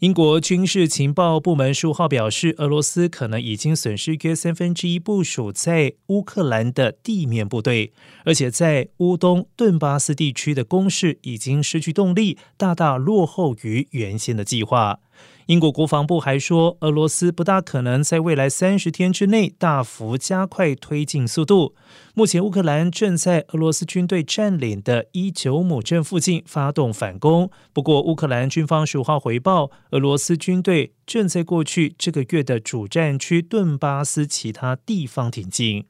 英国军事情报部门十五号表示，俄罗斯可能已经损失约三分之一部署在乌克兰的地面部队，而且在乌东顿巴斯地区的攻势已经失去动力，大大落后于原先的计划。英国国防部还说，俄罗斯不大可能在未来三十天之内大幅加快推进速度。目前，乌克兰正在俄罗斯军队占领的伊久姆镇附近发动反攻。不过，乌克兰军方十五号回报，俄罗斯军队正在过去这个月的主战区顿巴斯其他地方挺进。